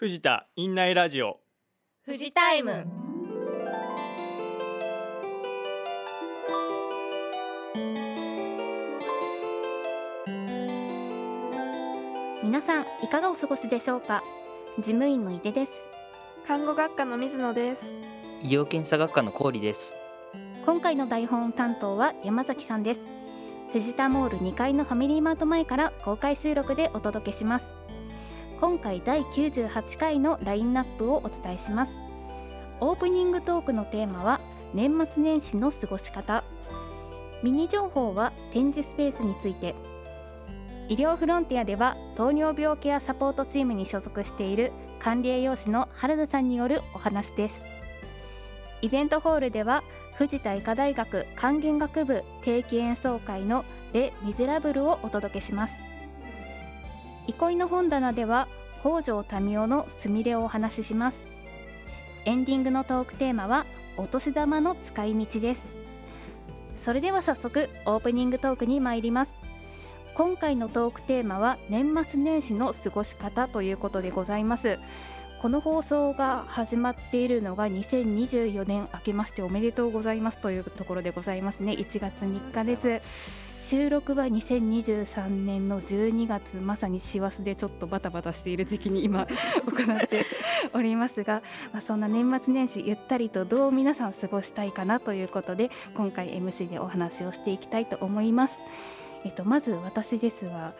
藤田院内ラジオ。富士タイム。皆さんいかがお過ごしでしょうか？事務員の井出です。看護学科の水野です。医療検査学科の郡です。今回の台本担当は山崎さんです。藤田モール2階のファミリーマート前から公開収録でお届けします今回第98回のラインナップをお伝えします。オープニングトークのテーマは年末年始の過ごし方。ミニ情報は展示スペースについて。医療フロンティアでは糖尿病ケアサポートチームに所属している管理栄養士の原田さんによるお話です。イベントホールでは藤田医科大学管弦楽部定期演奏会のレ・ミゼラブルをお届けします。憩いの本棚では北条民夫のすみれをお話しします。エンディングのトークテーマはお年玉の使い道です。それでは早速オープニングトークに参ります。今回のトークテーマは年末年始の過ごし方ということでございます。この放送が始まっているのが2024年明けましておめでとうございますというところでございますね。1月3日です。収録は2023年の12月まさに師走でちょっとバタバタしている時期に今行っておりますが、まあ、そんな年末年始ゆったりとどう皆さん過ごしたいかなということで今回 MC でお話をしていきたいと思います。えっと、まず私ですが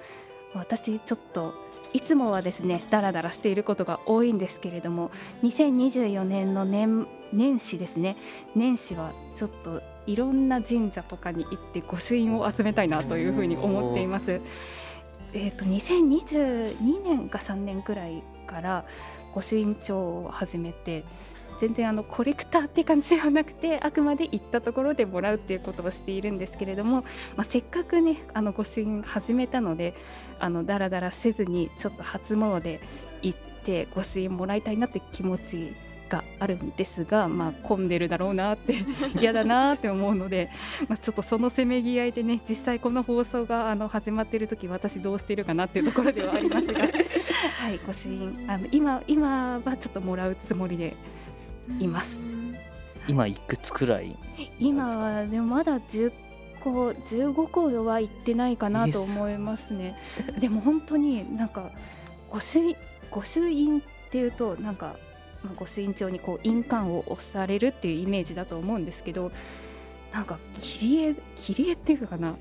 私ちょっといつもはですねだらだらしていることが多いんですけれども2024年の年年始ですね年始はちょっといろんな神社とかに行って御朱印を集めたいなというふうに思っています。えーと、と2022年か3年くらいから御朱印帳を始めて全然あのコレクターって感じではなくてあくまで行ったところでもらうっていうことをしているんですけれども、まあ、せっかくねあの御朱印始めたのであのだらだらせずにちょっと初詣行って御朱印もらいたいなって気持ちがあるんですが、まあ、混んでるだろうなって 嫌だなって思うので、まあ、ちょっとそのせめぎ合いでね実際この放送があの始まっている時私どうしてるかなっていうところではありますがはい御朱印あの今今はちょっともらうつもりでいます。今いくつくらい今はでもまだ10個15個は行ってないかなと思いますね。でも本当になんか御朱印御朱印っていうとなんかまあ、御朱印帳にこう印鑑を押されるっていうイメージだと思うんですけどなんか切り絵切り絵っていうかな？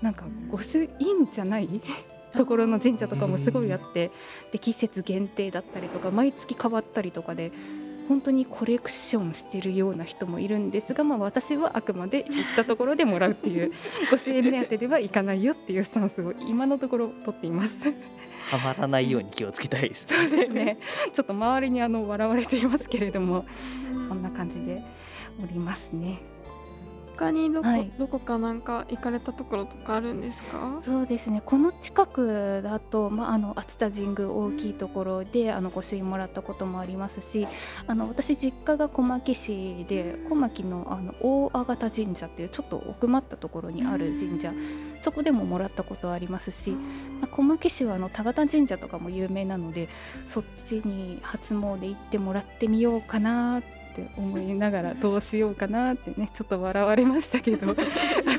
なんか御朱印じゃない？ところの神社とかもすごいあってで季節限定だったりとか毎月変わったりとかで本当にコレクションしてるような人もいるんですが、まあ、私はあくまで行ったところでもらうっていうご支援目当てではいかないよっていうスタンスを今のところ取っています。はまらないように気をつけたいです、ね、そうですね。ちょっと周りにあの笑われていますけれども、そんな感じでおりますね。他にどこ、はい、どこかなんか行かれたところとかあるんですか？そうですね。この近くだと、まあ、あの熱田神宮大きいところで、うん、あのご朱印もらったこともありますしあの私実家が小牧市で小牧のあの大阿方神社っていうちょっと奥まったところにある神社、うん、そこでももらったことありますし、まあ、小牧市はあの田形神社とかも有名なのでそっちに初詣行ってもらってみようかなってって思いながらどうしようかなってねちょっと笑われましたけど あ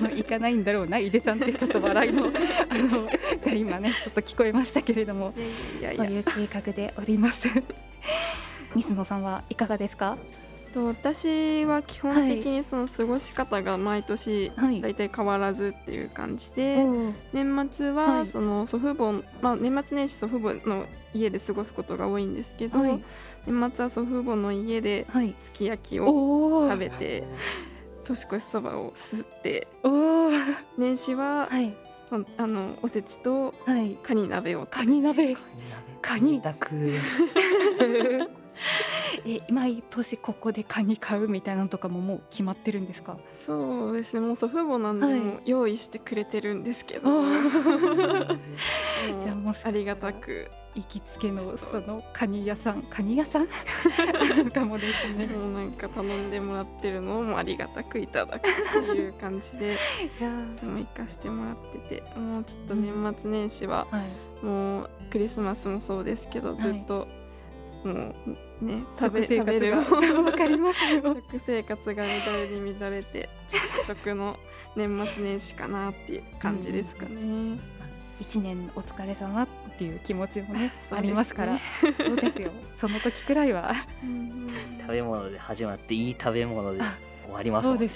の行かないんだろうな井出さんってちょっと笑いのあのが今ねちょっと聞こえましたけれどもそういう計画でおります。水野さんはいかがですか？と私は基本的にその過ごし方が毎年大体変わらずっていう感じで、はい、年末はその祖父母、まあ、年末年始祖父母の家で過ごすことが多いんですけど、はい、年末は祖父母の家ですき焼きを食べて、年越しそばをすって。年始は、はい、あのおせちとカニ鍋をカニ鍋。カニ。え毎年ここでカニ買うみたいなのとかももう決まってるんですか？そうですね。もう祖父母なんでも用意してくれてるんですけど、はい、もありがたく行きつけのそのカニ屋さんカニ屋さん？かもですね。もうなんか頼んでもらってるのもありがたくいただくっていう感じでいつも行かしてもらっててもうちょっと年末年始は、もうクリスマスもそうですけどずっと、もうね食べ食べる。わかります食生活が乱れに乱れて食の年末年始かなっていう感じですかね。一年お疲れ様っていう気持ちもね ありますから。そうですよ。その時くらいは。食べ物で始まっていい食べ物で終わりますもんね。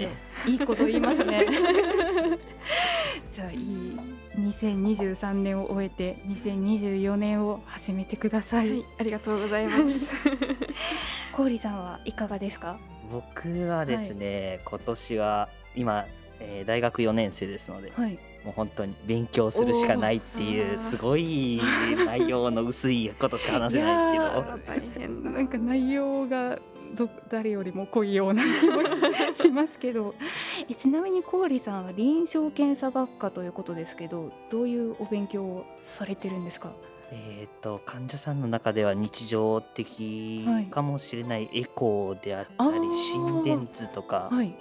いいこと言いますね。じゃあいい2023年を終えて2024年を始めてください、はい、ありがとうございます。氷さんはいかがですか？僕はですね、はい、今年は今、えー、大学4年生ですので、はい、もう本当に勉強するしかないっていうすごい内容の薄いことしか話せないですけど。大変。なんか内容がど誰よりも濃いような気もしますけど。えちなみに郡さんは臨床検査学科ということですけどどういうお勉強をされてるんですか？えーと、患者さんの中では日常的かもしれないエコーであったり、はい、心電図とか、はい、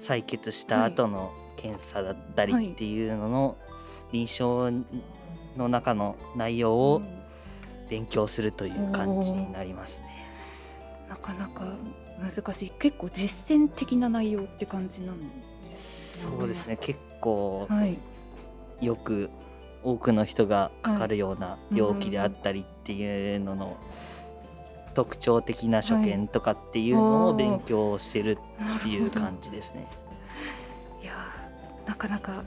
採血した後の検査だったりっていうのの臨床の中の内容を勉強するという感じになりますね。なかなか難しい。結構実践的な内容って感じなんです、ね、そうですね。結構、はい、よく多くの人がかかるような病気であったりっていうのの特徴的な所見とかっていうのを勉強してるっていう感じですね。いやなかなか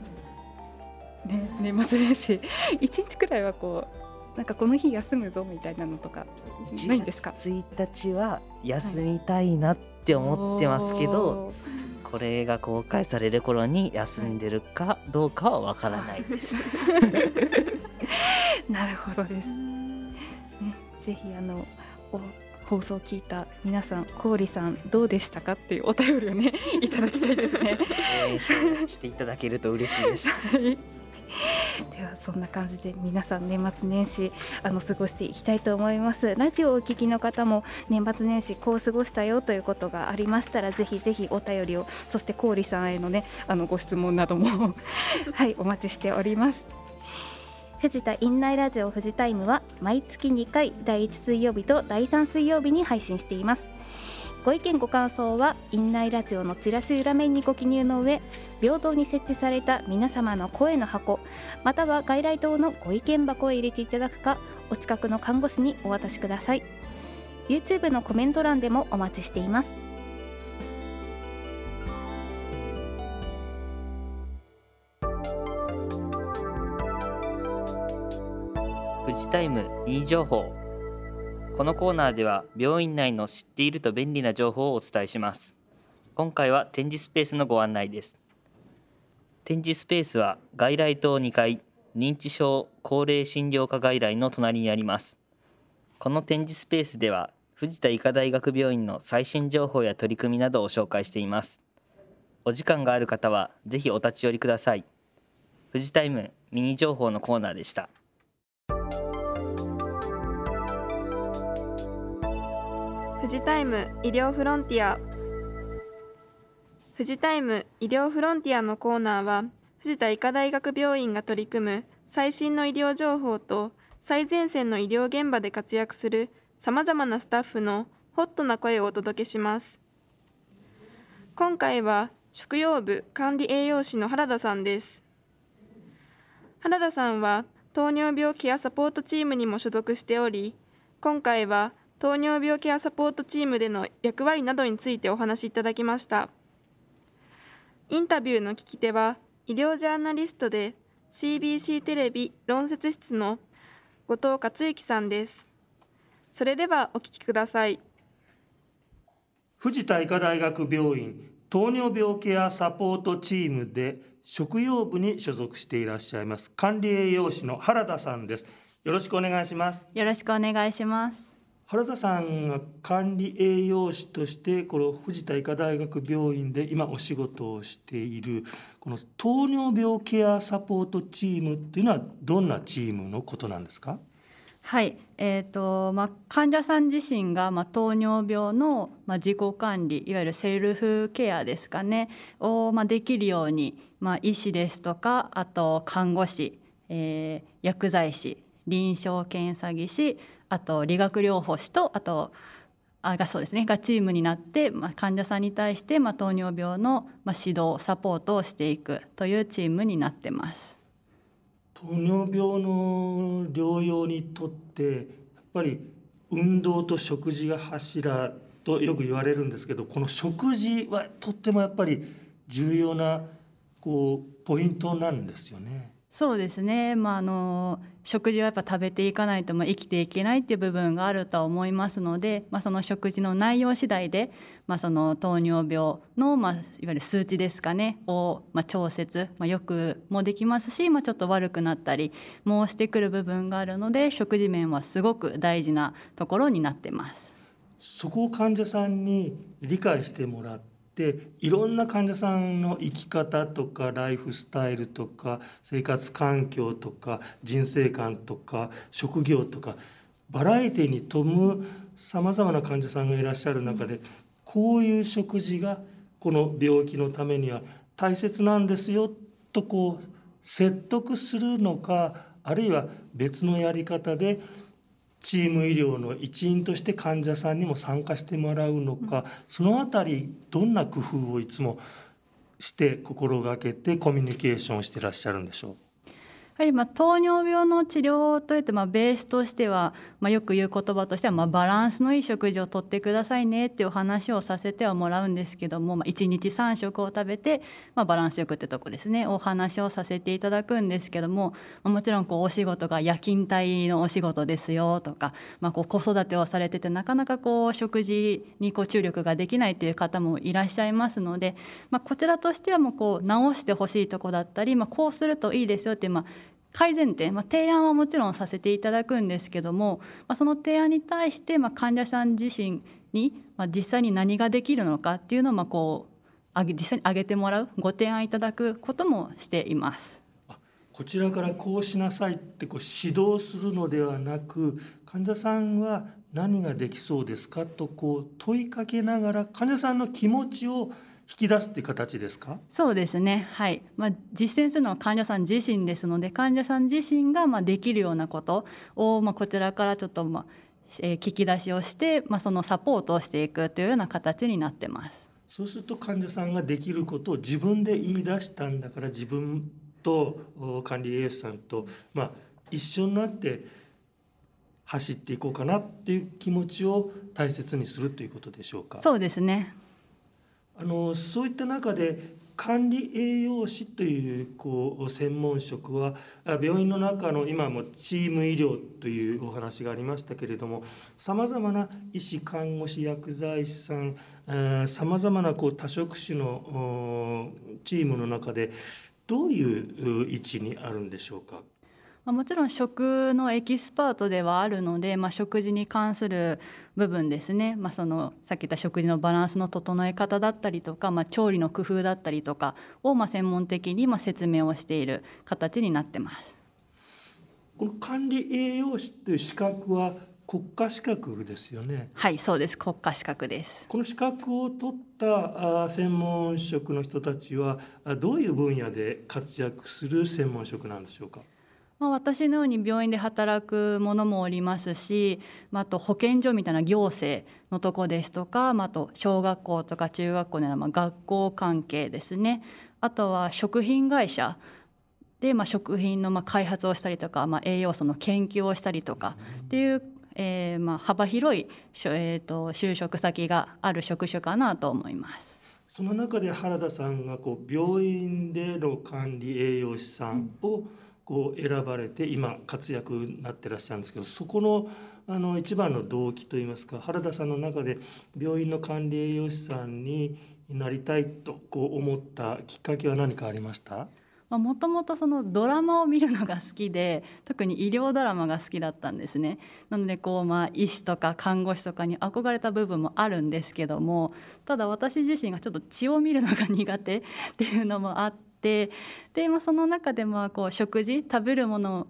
ね年末年始一日くらいはこうなんかこの日休むぞみたいなのとかないんですか？1日は休みたいなって思ってますけど、はい、これが公開される頃に休んでるかどうかはわからないです。なるほどです。ね、ぜひあの放送を聞いた皆さん、氷さんどうでしたかっていうお便りをね いただきたいですね。していただけると嬉しいです。ではそんな感じで皆さん年末年始あの過ごしていきたいと思いますラジオをお聞きの方も年末年始こう過ごしたよということがありましたらぜひぜひお便りをそして郡さんへのねあのご質問なども はいお待ちしております藤田院内ラジオ富士タイムは毎月2回第1水曜日と第3水曜日に配信しています。ご意見ご感想は院内ラジオのチラシ裏面にご記入の上平等に設置された皆様の声の箱または外来等のご意見箱へ入れていただくかお近くの看護師にお渡しください。YouTube のコメント欄でもお待ちしています。富士タイム2情報。このコーナーでは病院内の知っていると便利な情報をお伝えします。今回は展示スペースのご案内です。展示スペースは外来棟2階認知症高齢診療科外来の隣にあります。この展示スペースでは藤田医科大学病院の最新情報や取り組みなどを紹介しています。お時間がある方はぜひお立ち寄りください。富士タイムミニ情報のコーナーでした。富士タイム医療フロンティア。富士タイム医療フロンティアのコーナーは藤田医科大学病院が取り組む最新の医療情報と最前線の医療現場で活躍するさまざまなスタッフのホットな声をお届けします。今回は食用部管理栄養士の原田さんです。原田さんは糖尿病ケアサポートチームにも所属しており今回は糖尿病ケアサポートチームでの役割などについてお話しいただきました。インタビューの聞き手は医療ジャーナリストで CBC テレビ論説室の後藤克之さんです。それではお聞きください。藤田医科大学病院糖尿病ケアサポートチームで食用部に所属していらっしゃいます管理栄養士の原田さんです。よろしくお願いします。よろしくお願いします原田さんが管理栄養士としてこの藤田医科大学病院で今お仕事をしているこの糖尿病ケアサポートチームっていうのはどんなチームのことなんですか？はい、えーとまあ、患者さん自身が、まあ、糖尿病の、まあ、自己管理いわゆるセルフケアですかねを、まあ、できるように、まあ、医師ですとかあと看護師、えー、薬剤師臨床検査技師あと理学療法士とあとあがそうですねがチームになって、まあ、患者さんに対して、まあ、糖尿病の、まあ、指導サポートをしていくというチームになってます。糖尿病の療養にとってやっぱり運動と食事が柱とよく言われるんですけどこの食事はとってもやっぱり重要なこうポイントなんですよね。そうですね、まあ、あの食事はやっぱ食べていかないと、生きていけないっていう部分があるとは思いますので、まあ、その食事の内容次第で、まあ、その糖尿病の、まあ、いわゆる数値ですかねを、まあ、調節、まあ、よくもできますし、まあ、ちょっと悪くなったりもしてくる部分があるので食事面はすごく大事なところになってます。そこを患者さんに理解してもらっていろんな患者さんの生き方とかライフスタイルとか生活環境とか人生観とか職業とかバラエティに富むさまざまな患者さんがいらっしゃる中でこういう食事がこの病気のためには大切なんですよとこう説得するのかあるいは別のやり方でチーム医療の一員として患者さんにも参加してもらうのか、その辺りどんな工夫をいつもして心がけてコミュニケーションしてらっしゃるんでしょう？やはりまあ糖尿病の治療といってまあベースとしては、まあ、よく言う言葉としてはまあバランスのいい食事をとってくださいねっていうお話をさせてはもらうんですけども、まあ、1日3食を食べて、まあ、バランスよくってとこですね。お話をさせていただくんですけども、まあ、もちろんこうお仕事が夜勤帯のお仕事ですよとか、まあ、こう子育てをされててなかなかこう食事にこう注力ができないという方もいらっしゃいますので、まあ、こちらとしてはもうこう直してほしいとこだったり、まあ、こうするといいですよっていう、まあ、改善点、まあ、提案はもちろんさせていただくんですけども、まあ、その提案に対して、まあ、患者さん自身に、まあ、実際に何ができるのかっていうのをまあこう実際に挙げてもらうご提案いただくこともしています。こちらからこうしなさいってこう指導するのではなく患者さんは何ができそうですかとこう問いかけながら患者さんの気持ちを引き出すっていう形ですか？そうですねはい、まあ、実践するのは患者さん自身ですので患者さん自身がまあできるようなことをまあこちらからちょっとまあえー、聞き出しをして、まあ、そのサポートをしていくというような形になってます。そうすると患者さんができることを自分で言い出したんだから自分と管理栄養士さんと、まあ、一緒になって走っていこうかなっていう気持ちを大切にするということでしょうか？そうですねあのそういった中で管理栄養士というこう専門職は病院の中の今もチーム医療というお話がありましたけれどもさまざまな医師看護師薬剤師さんさまざまなこう多職種のチームの中でどういう位置にあるんでしょうか？まあ、もちろん食のエキスパートではあるので、まあ、食事に関する部分ですね、まあ、そのさっき言った食事のバランスの整え方だったりとか、まあ、調理の工夫だったりとかをまあ専門的にまあ説明をしている形になってます。この管理栄養士という資格は国家資格ですよね。はい、そうです。国家資格です。この資格を取った専門職の人たちはどういう分野で活躍する専門職なんでしょうか？まあ、私のように病院で働く者もおりますし、まあ、あと保健所みたいな行政のとこですとか、まあ、あと小学校とか中学校のような学校関係ですねあとは食品会社でまあ食品のまあ開発をしたりとか、まあ、栄養素の研究をしたりとかっていう、えー、まあ幅広い、えー、と就職先がある職種かなと思います。その中で原田さんがこう病院での管理栄養士さんを、うんこう選ばれて今活躍になってらっしゃるんですけどそこのあの一番の動機といいますか原田さんの中で病院の管理栄養士さんになりたいとこう思ったきっかけは何かありました？もともとそのドラマを見るのが好きで特に医療ドラマが好きだったんですね。なのでこうまあ医師とか看護師とかに憧れた部分もあるんですけどもただ私自身がちょっと血を見るのが苦手っていうのもあってってで、まあ、その中でまあこう食事食べるもの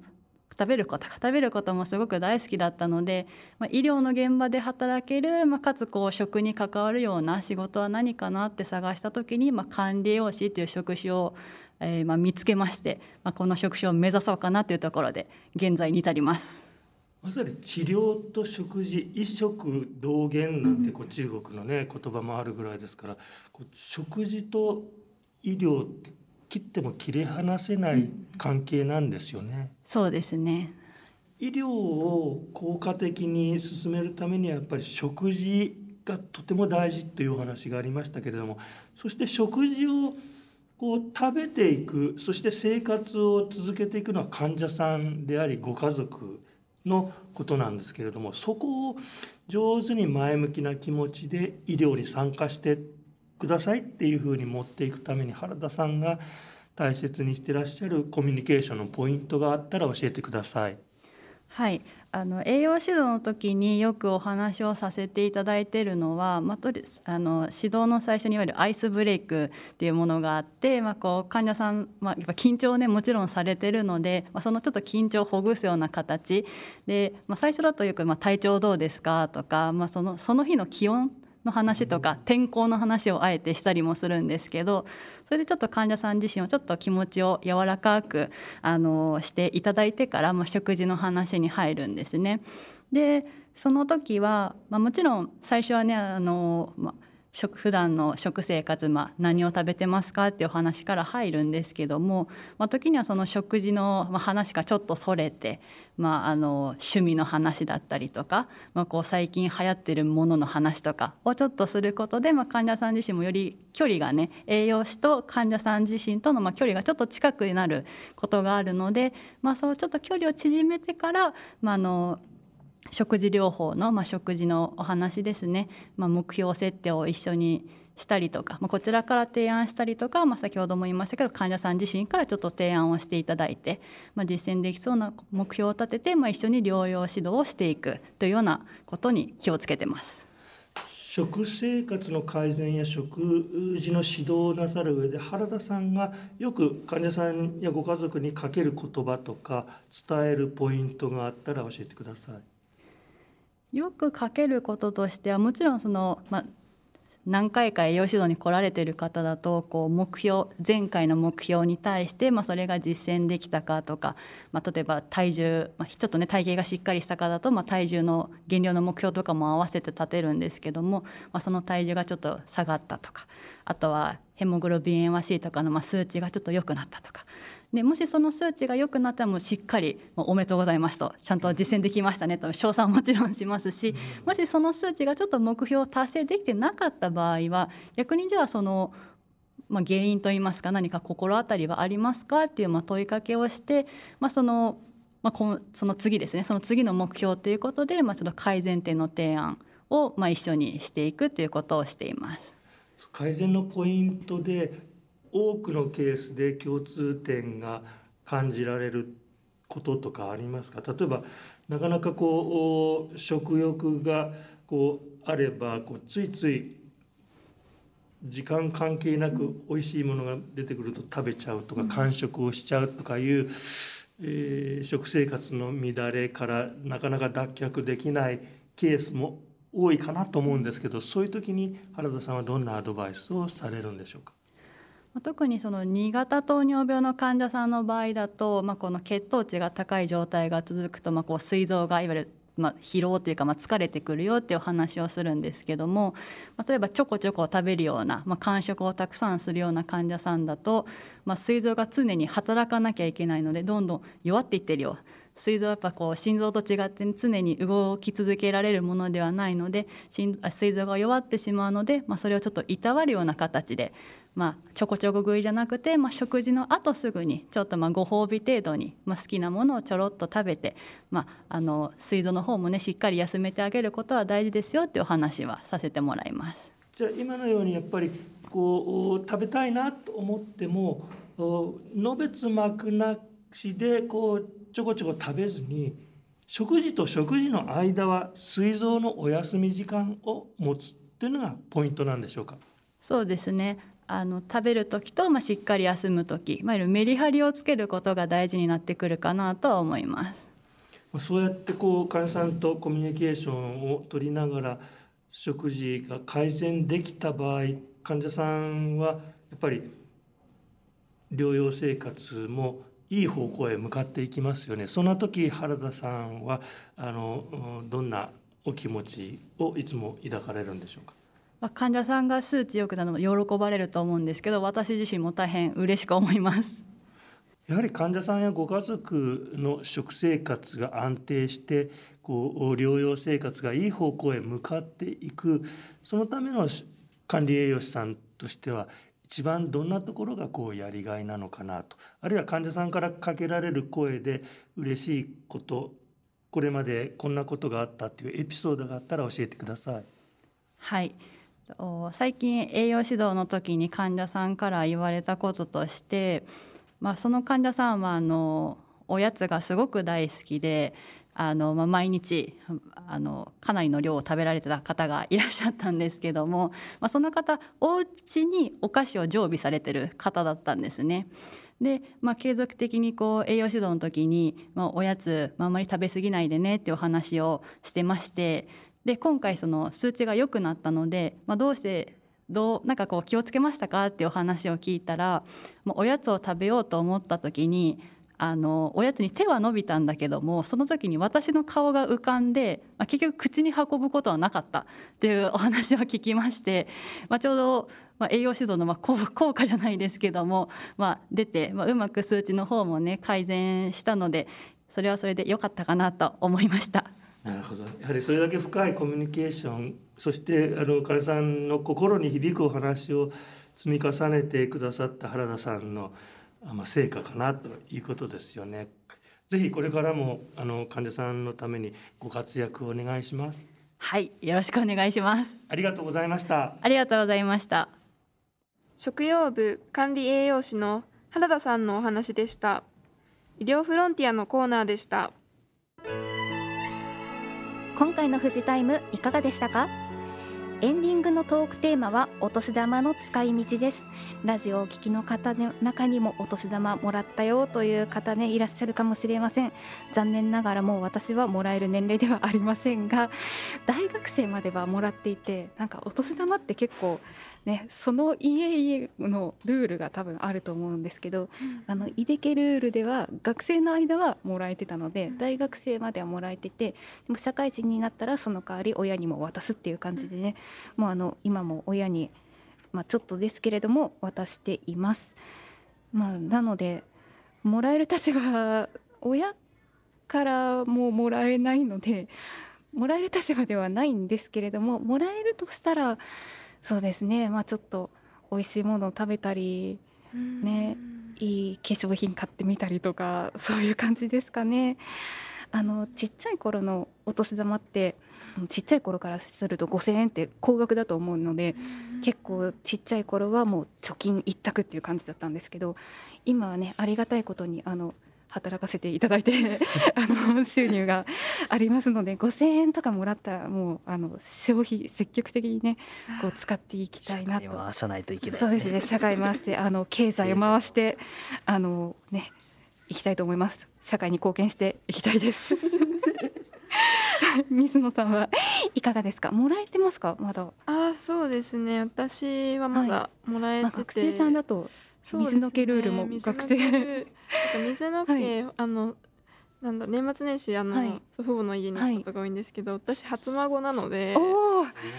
食べること食べることもすごく大好きだったので、まあ、医療の現場で働ける、まあ、かつこう食に関わるような仕事は何かなって探した時に、まあ、管理栄養士という職種を、えー、まあ見つけまして、まあ、この職種を目指そうかなというところで現在に至ります。まさに治療と食事一食同源なんてこう中国のね言葉もあるぐらいですからこう食事と医療って切っても切り離せない関係なんですよね。そうですね医療を効果的に進めるためにはやっぱり食事がとても大事というお話がありましたけれどもそして食事をこう食べていくそして生活を続けていくのは患者さんでありご家族のことなんですけれどもそこを上手に前向きな気持ちで医療に参加してくださいっていうふうに持っていくために原田さんが大切にしてらっしゃるコミュニケーションのポイントがあったら教えてください。はいあの栄養指導の時によくお話をさせていただいているのは、まあ、とりあの指導の最初にいわゆるアイスブレイクっていうものがあって、まあ、こう患者さん、まあ、やっぱ緊張をねもちろんされてるので、まあ、そのちょっと緊張をほぐすような形で、まあ、最初だとよく、まあ「体調どうですか?」とか、まあ、そのその日の気温の話とか天候の話をあえてしたりもするんですけどそれでちょっと患者さん自身をちょっと気持ちを柔らかくあのしていただいてから、まあ、食事の話に入るんですね。でその時は、まあ、もちろん最初はねあの、まあ食普段の食生活、まあ、何を食べてますかっていう話から入るんですけども、まあ、時にはその食事の話がちょっとそれて、まあ、あの趣味の話だったりとか、まあ、こう最近流行ってるものの話とかをちょっとすることで、まあ、患者さん自身もより距離がね栄養士と患者さん自身とのまあ距離がちょっと近くなることがあるので、まあ、そうちょっと距離を縮めてから、まあ、あの食事療法の、まあ、食事のお話ですね、まあ、目標設定を一緒にしたりとか、まあ、こちらから提案したりとか、まあ、先ほども言いましたけど患者さん自身からちょっと提案をしていただいて、まあ、実践できそうな目標を立てて、まあ、一緒に療養指導をしていくというようなことに気をつけてます。食生活の改善や食事の指導をなさる上で原田さんがよく患者さんやご家族にかける言葉とか伝えるポイントがあったら教えてください。よくかけることとしてはもちろんその、ま、何回か栄養指導に来られてる方だとこう目標前回の目標に対して、ま、それが実践できたかとか、ま、例えば体重、ま、ちょっとね体型がしっかりした方だと、ま、体重の減量の目標とかも合わせて立てるんですけども、ま、その体重がちょっと下がったとかあとはヘモグロビン A1C とかのま数値がちょっと良くなったとかでもしその数値が良くなったらもうしっかり「おめでとうございます」とちゃんと実践できましたねと称賛もちろんしますしもしその数値がちょっと目標を達成できてなかった場合は逆にじゃあその、まあ、原因といいますか何か心当たりはありますかっていうまあ問いかけをして、まあ、そのまあ、その次ですねその次の目標ということで、まあ、ちょっと改善点の提案をまあ一緒にしていくということをしています。改善のポイントで多くのケースで共通点が感じられることとかありますか？例えばなかなかこう食欲がこうあればこうついつい時間関係なく美味しいものが出てくると食べちゃうとか完食をしちゃうとかいう、えー、食生活の乱れからなかなか脱却できないケースも多いかなと思うんですけどそういう時に原田さんはどんなアドバイスをされるんでしょうか？特にその2型糖尿病の患者さんの場合だと、まあ、この血糖値が高い状態が続くと、まあ、こう膵臓がいわゆるまあ、疲労というか、まあ、疲れてくるよっていう話をするんですけども、まあ、例えばちょこちょこ食べるような、まあ、間食をたくさんするような患者さんだと、まあ、膵臓が常に働かなきゃいけないのでどんどん弱っていってるよ。膵臓はやっぱこう心臓と違って常に動き続けられるものではないので膵臓が弱ってしまうので、まあ、それをちょっといたわるような形でまあ、ちょこちょこ食いじゃなくて、まあ、食事のあとすぐにちょっとまあご褒美程度に、まあ、好きなものをちょろっと食べて、まあ、あの膵臓の方もねしっかり休めてあげることは大事ですよっていうお話はさせてもらいます。じゃあ今のようにやっぱりこう食べたいなと思ってものべつ幕なしでこうちょこちょこ食べずに食事と食事の間は膵臓のお休み時間を持つっていうのがポイントなんでしょうか？そうですねあの食べる時と、まあ、しっかり休む時、まあ、メリハリをつけることが大事になってくるかなとは思います。そうやってこう患者さんとコミュニケーションを取りながら食事が改善できた場合患者さんはやっぱり療養生活もいい方向へ向かっていきますよねそんな時原田さんはあのどんなお気持ちをいつも抱かれるんでしょうか？まあ、患者さんが数値良くなるのも喜ばれると思うんですけど私自身も大変嬉しく思いますやはり患者さんやご家族の食生活が安定してこう療養生活がいい方向へ向かっていくそのための管理栄養士さんとしては一番どんなところがこうやりがいなのかなとあるいは患者さんからかけられる声で嬉しいことこれまでこんなことがあったっていうエピソードがあったら教えてください。はい最近栄養指導の時に患者さんから言われたこととして、まあ、その患者さんはあのおやつがすごく大好きであの、まあ、毎日あのかなりの量を食べられてた方がいらっしゃったんですけども、まあ、その方お家にお菓子を常備されてる方だったんですね。で、まあ、継続的にこう栄養指導の時に、まあ、おやつ、まあ、あまり食べ過ぎないでねってお話をしてましてで今回その数値が良くなったので、まあ、どうしてどうなんかこう気をつけましたかっていうお話を聞いたらもうおやつを食べようと思った時にあのおやつに手は伸びたんだけどもその時に私の顔が浮かんで、まあ、結局口に運ぶことはなかったっていうお話を聞きまして、まあ、ちょうど、まあ、栄養指導のまあ効果じゃないですけども、まあ、出て、まあ、うまく数値の方もね改善したのでそれはそれで良かったかなと思いました。なるほど。やはりそれだけ深いコミュニケーションそしてあの彼さんの心に響くお話を積み重ねてくださった原田さんの、まあ、成果かなということですよね。ぜひこれからもあの患者さんのためにご活躍をお願いします。はいよろしくお願いします。ありがとうございました。ありがとうございました。食用部管理栄養士の原田さんのお話でした。医療フロンティアのコーナーでした今回の富士タイムいかがでしたか？エンディングのトークテーマはお年玉の使い道です。ラジオをお聞きの方の中にもお年玉もらったよという方ねいらっしゃるかもしれません。残念ながらもう私はもらえる年齢ではありませんが大学生まではもらっていてなんかお年玉って結構ねその家々のルールが多分あると思うんですけど、うん、あのイデケルールでは学生の間はもらえてたので、うん、大学生まではもらえててでも社会人になったらその代わり親にも渡すっていう感じでね、うん、もうあの今も親に、まあ、ちょっとですけれども渡しています。まあ、なのでもらえる立場親からももらえないのでもらえる立場ではないんですけれどももらえるとしたらそうですねまあちょっと美味しいものを食べたりねいい化粧品買ってみたりとかそういう感じですかね。あのちっちゃい頃のお年玉ってちっちゃい頃からすると5,000円って高額だと思うので結構ちっちゃい頃はもう貯金一択っていう感じだったんですけど今はねありがたいことにあの働かせていただいて あの収入がありますので5,000円とかもらったらもうあの消費積極的にねこう使っていきたいなと。回さないといけない、ね、そうですね社会回してあの経済を回してあのねいきたいと思います。社会に貢献していきたいです。水野さんはいかがですか？もらえてますか？まだ。あ、そうですね。私はまだもらえてて、はいまあ、学生さんだと水の毛ルールも学生水の毛、はい、あのなんだ年末年始あの、はい、祖父母の家に行くことが多いんですけど、はい、私初孫なので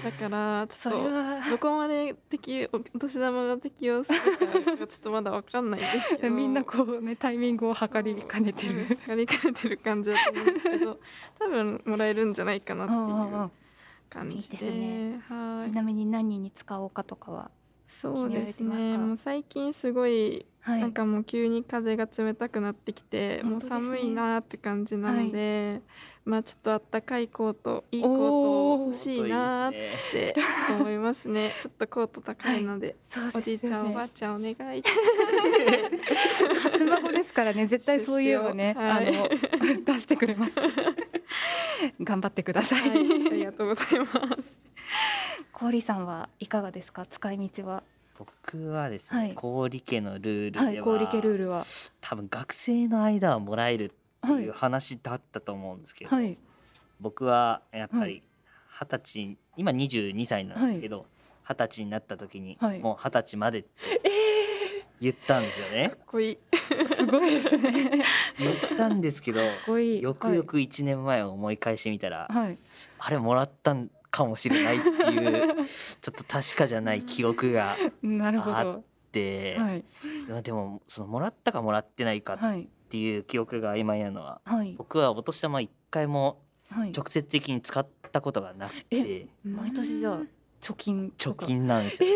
だからちょっとどこまで適お年玉が適用するかちょっとまだわかんないんですけど みんなこうねタイミングを測りかねてる。測りかねてる感じだと思うんですけど 多分もらえるんじゃないかなっていう感じで、ね、はい。ちなみに何に使おうかとかはそうですね。もう最近すごい、はい、なんかもう急に風が冷たくなってきて、もう寒いなって感じなので、はい、まあちょっとあったかいコートいいコート欲しいなって思いますね。ちょっとコート高いのではい、おじいちゃん、ね、おばあちゃんお願い初孫ですからね。絶対そういうのね、あの出してくれます。頑張ってください、ありがとうございます 氷さんはいかがですか？使い道は。僕はですね、はい、氷家のルールでは、はい、氷家ルールは。多分学生の間はもらえるっていう話だったと思うんですけど、はい、僕はやっぱり二十歳、今22歳なんですけど二十歳になった時にもう二十歳までって言ったんですよね。こいい。すごいですね。言ったんですけど、ごいよくよく1年前を思い返してみたら、はい。あれもらったんかもしれないっていう ちょっと確かじゃない記憶があど。で、はい。まあでもそのもらったかもらってないかっはい。ていう記憶が曖昧なのははい僕はお年玉一回もはい直接的に使ったことがなくて毎年じゃあ貯金と貯か金なんですよ、ね。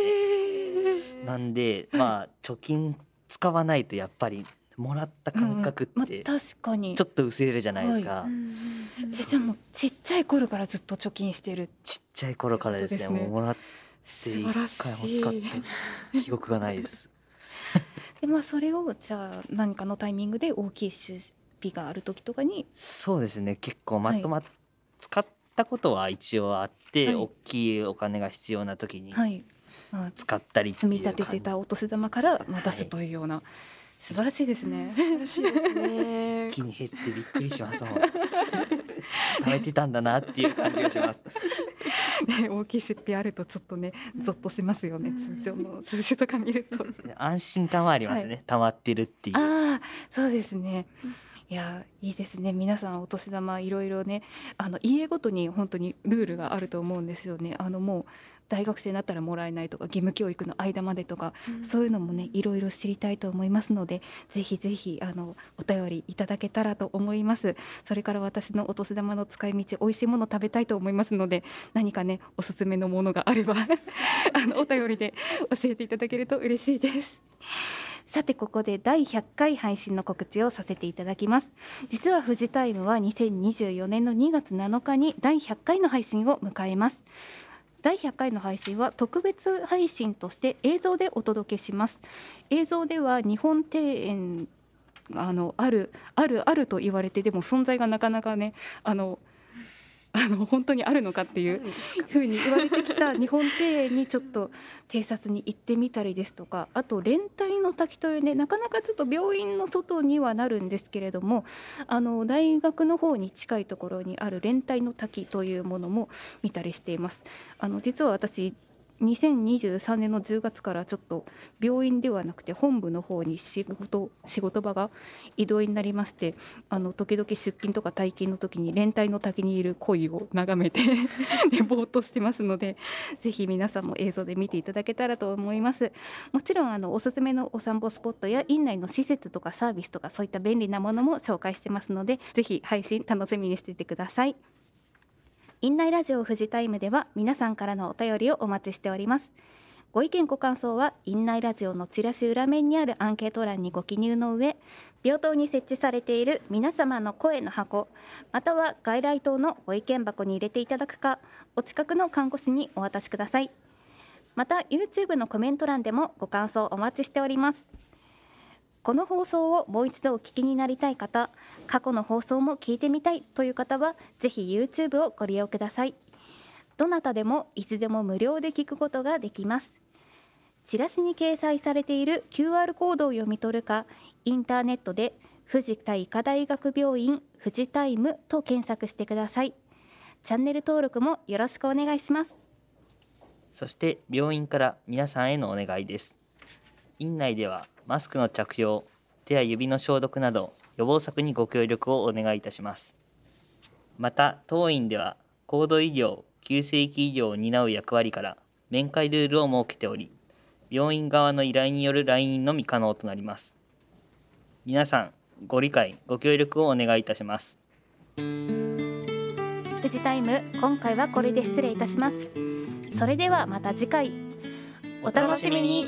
えなんでまあ貯金使わないとやっぱりもらった感覚まあって確かに。ちょっと薄れるじゃないですか、えじゃあもうちっちゃい頃からずっと貯金してる。ちっちゃい頃からですね。ね。もうもらって一回も使った記憶がないです。でまあそれをじゃあ何かのタイミングで大きい出費がある時とかに。そうですね。結構まとまっ、使ったことは一応あって、はい。大きいお金が必要な時にはい、まあ、使ったりって積みいう感じ。立ててたお年玉からまあ出すというような、素晴らしいですね。素晴らしいですね。一。気に減ってびっくりしますもん。貯めてたんだなっていう感じがします。ね、大きい出費あるとちょっとねゾッとしますよね。通常の数字とか見ると。安心感はありますね、溜まってるっていう。ああそうですね。いやいいですね。皆さんお年玉いろいろねあの家ごとに本当にルールがあると思うんですよね。あのもう大学生になったらもらえないとか義務教育の間までとか、そういうのもねいろいろ知りたいと思いますのでぜひぜひあのお便りいただけたらと思います。それから私のお年玉の使い道美味しいもの食べたいと思いますので何かねおすすめのものがあれば あのお便りで教えていただけると嬉しいです。さてここで第100回配信の告知をさせていただきます。実はフジタイムは2024年の2月7日に第100回の配信を迎えます第100回の配信は特別配信として映像でお届けします。映像では日本庭園あのあるあるあると言われてでも存在がなかなかねあのあの本当にあるのかっていうふうに言われてきた 日本庭園にちょっと偵察に行ってみたりですとかあと連帯の滝というねなかなかちょっと病院の外にはなるんですけれどもあの大学の方に近いところにある連帯の滝というものも見たりしています。あの実は私2023年の10月からちょっと病院ではなくて本部の方に仕事仕事場が移動になりましてあの時々出勤とか退勤の時に連帯の滝にいる鯉を眺めて レポートしてますのでぜひ皆さんも映像で見ていただけたらと思います。もちろんあのおすすめのお散歩スポットや院内の施設とかサービスとかそういった便利なものも紹介してますのでぜひ配信楽しみにしていてください。院内ラジオ富士タイムでは皆さんからのお便りをお待ちしております。ご意見ご感想は院内ラジオのチラシ裏面にあるアンケート欄にご記入の上病棟に設置されている皆様の声の箱または外来棟のご意見箱に入れていただくかお近くの看護師にお渡しください。また YouTube のコメント欄でもご感想お待ちしております。この放送をもう一度お聞きになりたい方過去の放送も聞いてみたいという方はぜひ YouTube をご利用ください。どなたでもいつでも無料で聞くことができます。チラシに掲載されている QR コードを読み取るかインターネットで富士田医科大学病院富士タイムと検索してください。チャンネル登録もよろしくお願いします。そして病院から皆さんへのお願いです。院内ではマスクの着用手や指の消毒など予防策にご協力をお願いいたします。また当院では高度医療急性期医療を担う役割から面会ルールを設けており病院側の依頼による来院のみ可能となります。皆さんご理解ご協力をお願いいたします。富士タイム今回はこれで失礼いたします。それではまた次回。お楽しみに。